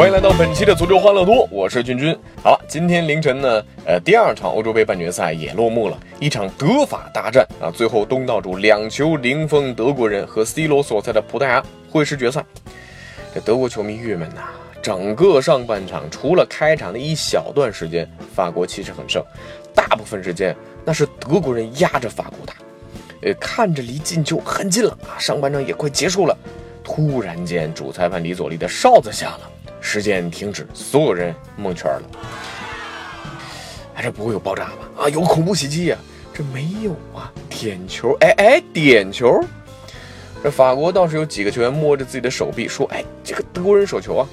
欢迎来到本期的足球欢乐多，我是君君。好了，今天凌晨呢，呃，第二场欧洲杯半决赛也落幕了，一场德法大战啊，最后东道主两球零封德国人和 C 罗所在的葡萄牙会师决赛。这德国球迷郁闷呐，整个上半场除了开场的一小段时间，法国气势很盛，大部分时间那是德国人压着法国打，呃，看着离进球很近了啊，上半场也快结束了，突然间主裁判李佐利的哨子响了。时间停止，所有人蒙圈了。哎，这不会有爆炸吧？啊，有恐怖袭击呀？这没有啊，点球！哎哎，点球！这法国倒是有几个球员摸着自己的手臂说：“哎，这个德国人手球啊！”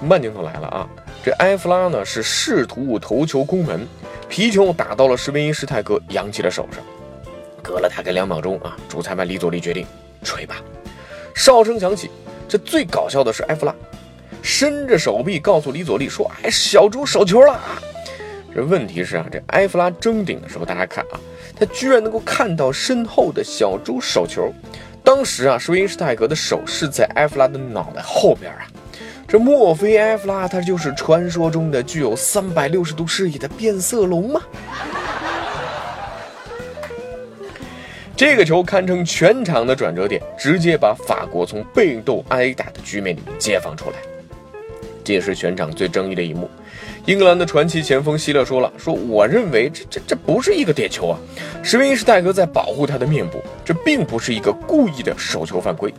慢镜头来了啊！这埃弗拉呢是试图头球攻门，皮球打到了施维因施泰格扬起的手上，隔了大概两秒钟啊，主裁判里佐利决定吹吧。哨声响起，这最搞笑的是埃弗拉。伸着手臂告诉李佐利说：“哎，小猪手球了！”这问题是啊，这埃弗拉争顶的时候，大家看啊，他居然能够看到身后的小猪手球。当时啊，舒因施泰格的手是在埃弗拉的脑袋后边啊。这莫非埃弗拉他就是传说中的具有三百六十度视野的变色龙吗？这个球堪称全场的转折点，直接把法国从被动挨打的局面里面解放出来。这也是全场最争议的一幕。英格兰的传奇前锋希勒说了：“说我认为这这这不是一个点球啊，施维因施泰格在保护他的面部，这并不是一个故意的手球犯规。”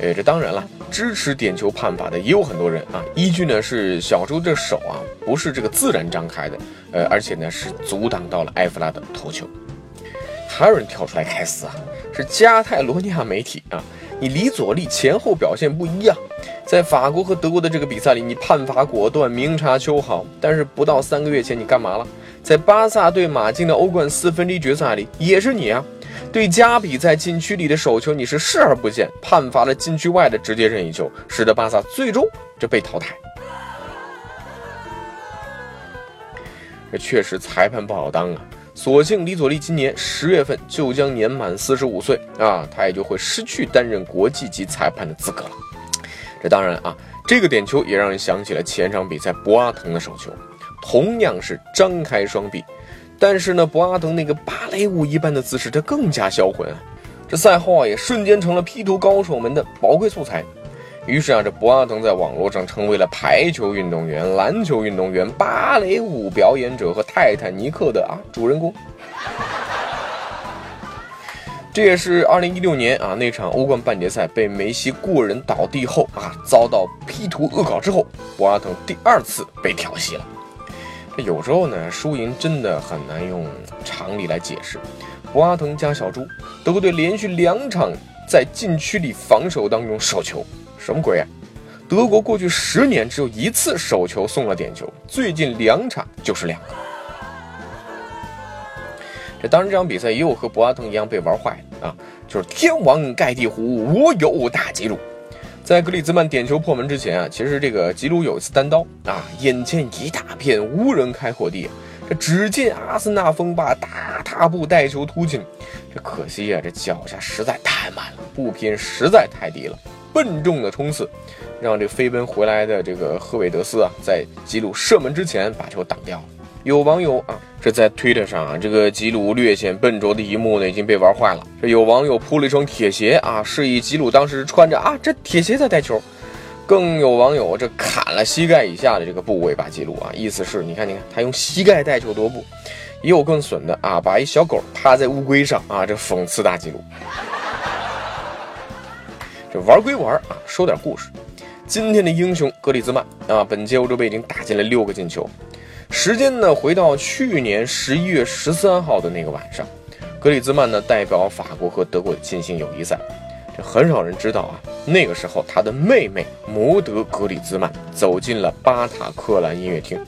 哎，这当然了，支持点球判罚的也有很多人啊。依据呢是小猪这手啊不是这个自然张开的，呃，而且呢是阻挡到了埃弗拉的头球。还有人跳出来开撕啊，是加泰罗尼亚媒体啊。你李佐利前后表现不一样，在法国和德国的这个比赛里，你判罚果断，明察秋毫。但是不到三个月前，你干嘛了？在巴萨对马竞的欧冠四分之一决赛里，也是你啊。对加比在禁区里的手球，你是视而不见，判罚了禁区外的直接任意球，使得巴萨最终就被淘汰。这确实裁判不好当啊。所幸李佐利今年十月份就将年满四十五岁啊，他也就会失去担任国际级裁判的资格了。这当然啊，这个点球也让人想起了前场比赛博阿滕的手球，同样是张开双臂，但是呢，博阿滕那个芭蕾舞一般的姿势，这更加销魂啊！这赛后啊，也瞬间成了 P 图高手们的宝贵素材。于是啊，这博阿滕在网络上成为了排球运动员、篮球运动员、芭蕾舞表演者和泰坦尼克的啊主人公。这也是2016年啊那场欧冠半决赛被梅西过人倒地后啊遭到 P 图恶搞之后，博阿滕第二次被调戏了。这有时候呢，输赢真的很难用常理来解释。博阿滕加小猪，德国队连续两场在禁区里防守当中手球。什么鬼啊！德国过去十年只有一次手球送了点球，最近两场就是两个。这当然，这场比赛也有和博阿滕一样被玩坏的啊，就是天王盖地虎，我有大吉鲁。在格里兹曼点球破门之前啊，其实这个吉鲁有一次单刀啊，眼前一大片无人开阔地，这只见阿森纳锋霸大踏步带球突进，这可惜啊，这脚下实在太慢了，步频实在太低了。笨重的冲刺，让这飞奔回来的这个赫韦德斯啊，在吉鲁射门之前把球挡掉了。有网友啊，这在推特上啊，这个吉鲁略显笨拙的一幕呢，已经被玩坏了。这有网友铺了一双铁鞋啊，示意吉鲁当时穿着啊这铁鞋在带球。更有网友这砍了膝盖以下的这个部位把吉鲁啊，意思是你看你看他用膝盖带球踱步。也有更损的啊，把一小狗趴在乌龟上啊，这讽刺大吉鲁。这玩归玩啊，说点故事。今天的英雄格里兹曼啊，本届欧洲杯已经打进了六个进球。时间呢，回到去年十一月十三号的那个晚上，格里兹曼呢代表法国和德国进行友谊赛。这很少人知道啊，那个时候他的妹妹摩德格里兹曼走进了巴塔克兰音乐厅。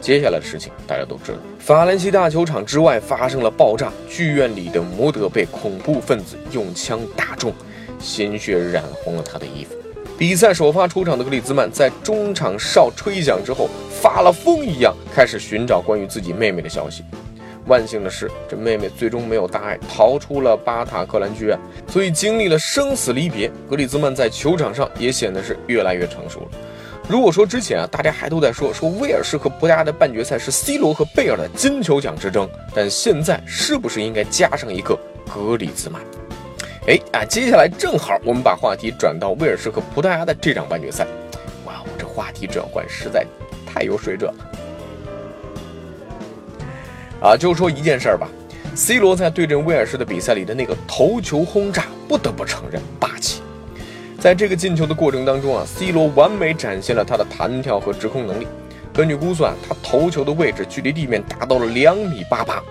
接下来的事情大家都知道，法兰西大球场之外发生了爆炸，剧院里的摩德被恐怖分子用枪打中，鲜血染红了他的衣服。比赛首发出场的格里兹曼在中场哨吹响之后，发了疯一样开始寻找关于自己妹妹的消息。万幸的是，这妹妹最终没有大碍，逃出了巴塔克兰剧院。所以经历了生死离别，格里兹曼在球场上也显得是越来越成熟了。如果说之前啊，大家还都在说说威尔士和葡萄牙的半决赛是 C 罗和贝尔的金球奖之争，但现在是不是应该加上一个格里兹曼？哎啊，接下来正好我们把话题转到威尔士和葡萄牙的这场半决赛。哇，这话题转换实在太有水准了。啊，就说一件事儿吧，C 罗在对阵威尔士的比赛里的那个头球轰炸，不得不承认霸气。在这个进球的过程当中啊，C 罗完美展现了他的弹跳和制空能力。根据估算，他头球的位置距离地面达到了两米八八。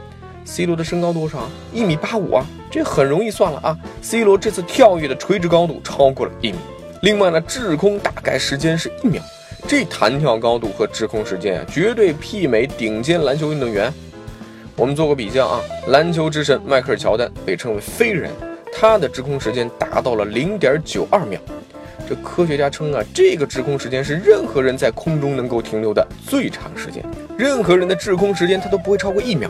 C 罗的身高多少？一米八五啊。这很容易算了啊！C 罗这次跳跃的垂直高度超过了一米。另外呢，滞空大概时间是一秒，这弹跳高度和滞空时间啊，绝对媲美顶尖篮球运动员。我们做个比较啊，篮球之神迈克尔乔丹被称为飞人，他的滞空时间达到了零点九二秒。这科学家称啊，这个滞空时间是任何人在空中能够停留的最长时间，任何人的滞空时间他都不会超过一秒。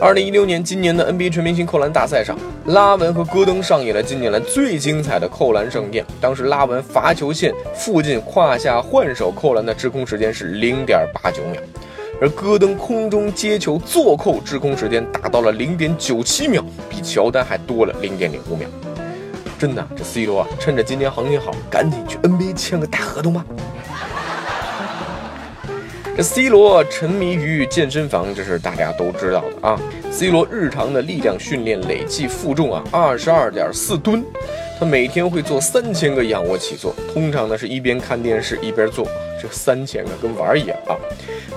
二零一六年，今年的 NBA 全明星扣篮大赛上，拉文和戈登上演了近年来最精彩的扣篮盛宴。当时，拉文罚球线附近胯下换手扣篮的滞空时间是零点八九秒，而戈登空中接球做扣滞空时间达到了零点九七秒，比乔丹还多了零点零五秒。真的，这 C 罗啊，趁着今年行情好，赶紧去 NBA 签个大合同吧。这 C 罗沉迷于健身房，这是大家都知道的啊。C 罗日常的力量训练累计负重啊二十二点四吨，他每天会做三千个仰卧起坐，通常呢是一边看电视一边做，这三千个跟玩儿一样啊。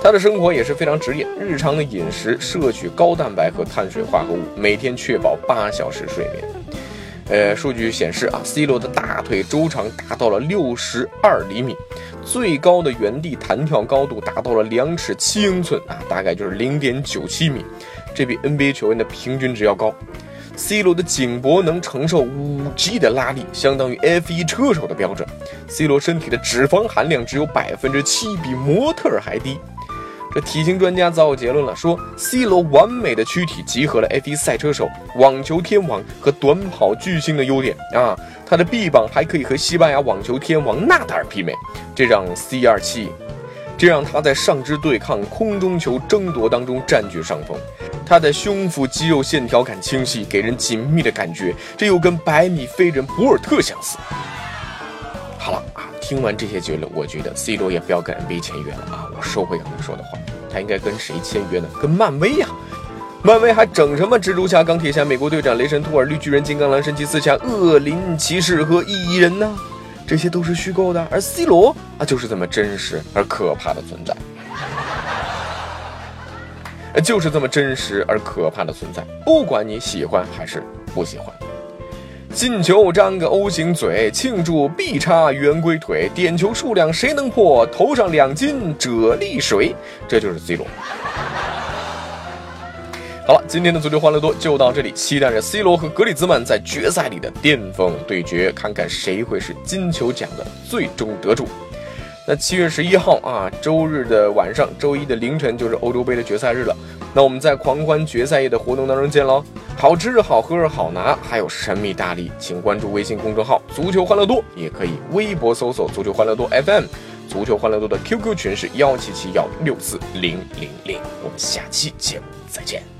他的生活也是非常职业，日常的饮食摄取高蛋白和碳水化合物，每天确保八小时睡眠。呃，数据显示啊，C 罗的大腿周长达到了六十二厘米，最高的原地弹跳高度达到了两尺七英寸啊，大概就是零点九七米，这比 NBA 球员的平均值要高。C 罗的颈脖能承受五 G 的拉力，相当于 F1 车手的标准。C 罗身体的脂肪含量只有百分之七，比模特还低。这体型专家早有结论了，说 C 罗完美的躯体集合了 F1 赛车手、网球天王和短跑巨星的优点啊，他的臂膀还可以和西班牙网球天王纳达尔媲美，这让 C27，这让他在上肢对抗、空中球争夺当中占据上风。他的胸腹肌肉线条感清晰，给人紧密的感觉，这又跟百米飞人博尔特相似。好了啊，听完这些结论，我觉得 C 罗也不要跟 NBA 签约了啊！我收回刚才说的话。他应该跟谁签约呢？跟漫威呀！漫威还整什么蜘蛛侠、钢铁侠、美国队长、雷神、托尔、绿巨人、金刚狼、神奇四侠、恶灵骑士和蚁人呢？这些都是虚构的，而 C 罗啊，就是这么真实而可怕的存在，就是这么真实而可怕的存在。不管你喜欢还是不喜欢。进球张个 O 型嘴，庆祝必插圆规腿，点球数量谁能破？头上两斤啫喱水，这就是 C 罗。好了，今天的足球欢乐多就到这里，期待着 C 罗和格里兹曼在决赛里的巅峰对决，看看谁会是金球奖的最终得主。那七月十一号啊，周日的晚上，周一的凌晨就是欧洲杯的决赛日了。那我们在狂欢决赛夜的活动当中见喽！好吃好喝好拿，还有神秘大礼，请关注微信公众号“足球欢乐多”，也可以微博搜索“足球欢乐多 FM”。足球欢乐多的 QQ 群是幺七七幺六四零零零。我们下期节目再见。